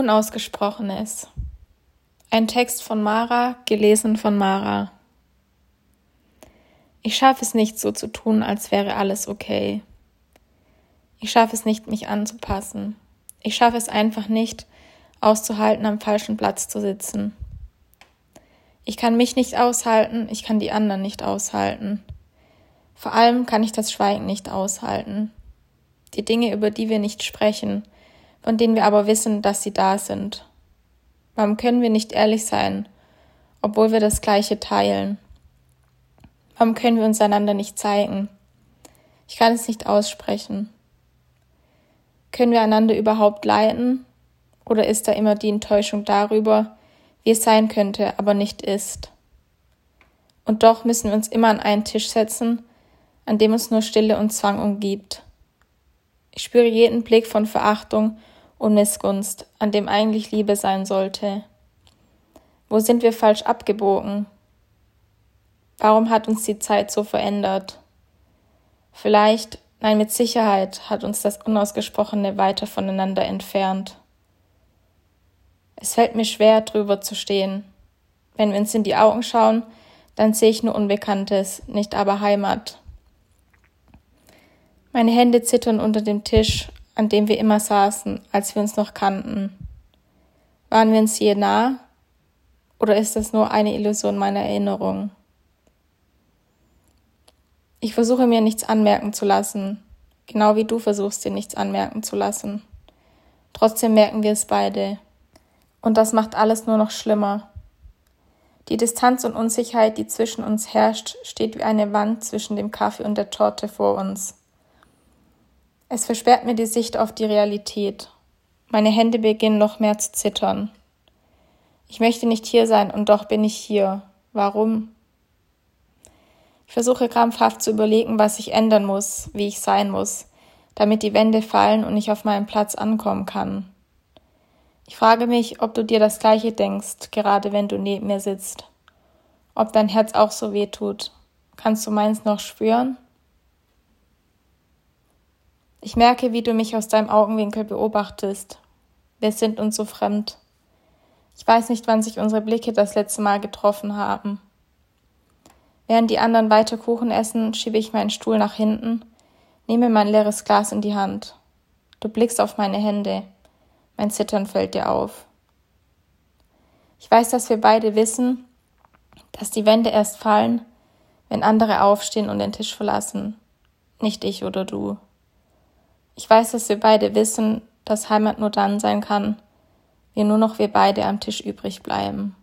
Unausgesprochenes. Ein Text von Mara, gelesen von Mara. Ich schaffe es nicht so zu tun, als wäre alles okay. Ich schaffe es nicht, mich anzupassen. Ich schaffe es einfach nicht, auszuhalten, am falschen Platz zu sitzen. Ich kann mich nicht aushalten, ich kann die anderen nicht aushalten. Vor allem kann ich das Schweigen nicht aushalten. Die Dinge, über die wir nicht sprechen, von denen wir aber wissen, dass sie da sind. Warum können wir nicht ehrlich sein, obwohl wir das Gleiche teilen? Warum können wir uns einander nicht zeigen? Ich kann es nicht aussprechen. Können wir einander überhaupt leiden? Oder ist da immer die Enttäuschung darüber, wie es sein könnte, aber nicht ist? Und doch müssen wir uns immer an einen Tisch setzen, an dem uns nur Stille und Zwang umgibt. Ich spüre jeden Blick von Verachtung und Missgunst, an dem eigentlich Liebe sein sollte. Wo sind wir falsch abgebogen? Warum hat uns die Zeit so verändert? Vielleicht, nein, mit Sicherheit hat uns das Unausgesprochene weiter voneinander entfernt. Es fällt mir schwer, drüber zu stehen. Wenn wir uns in die Augen schauen, dann sehe ich nur Unbekanntes, nicht aber Heimat. Meine Hände zittern unter dem Tisch, an dem wir immer saßen, als wir uns noch kannten. Waren wir uns je nah? Oder ist das nur eine Illusion meiner Erinnerung? Ich versuche mir nichts anmerken zu lassen, genau wie du versuchst dir nichts anmerken zu lassen. Trotzdem merken wir es beide. Und das macht alles nur noch schlimmer. Die Distanz und Unsicherheit, die zwischen uns herrscht, steht wie eine Wand zwischen dem Kaffee und der Torte vor uns. Es versperrt mir die Sicht auf die Realität. Meine Hände beginnen noch mehr zu zittern. Ich möchte nicht hier sein und doch bin ich hier. Warum? Ich versuche krampfhaft zu überlegen, was ich ändern muss, wie ich sein muss, damit die Wände fallen und ich auf meinem Platz ankommen kann. Ich frage mich, ob du dir das gleiche denkst, gerade wenn du neben mir sitzt. Ob dein Herz auch so weh tut. Kannst du meins noch spüren? Ich merke, wie du mich aus deinem Augenwinkel beobachtest. Wir sind uns so fremd. Ich weiß nicht, wann sich unsere Blicke das letzte Mal getroffen haben. Während die anderen weiter Kuchen essen, schiebe ich meinen Stuhl nach hinten, nehme mein leeres Glas in die Hand. Du blickst auf meine Hände. Mein Zittern fällt dir auf. Ich weiß, dass wir beide wissen, dass die Wände erst fallen, wenn andere aufstehen und den Tisch verlassen. Nicht ich oder du. Ich weiß, dass wir beide wissen, dass Heimat nur dann sein kann, wenn nur noch wir beide am Tisch übrig bleiben.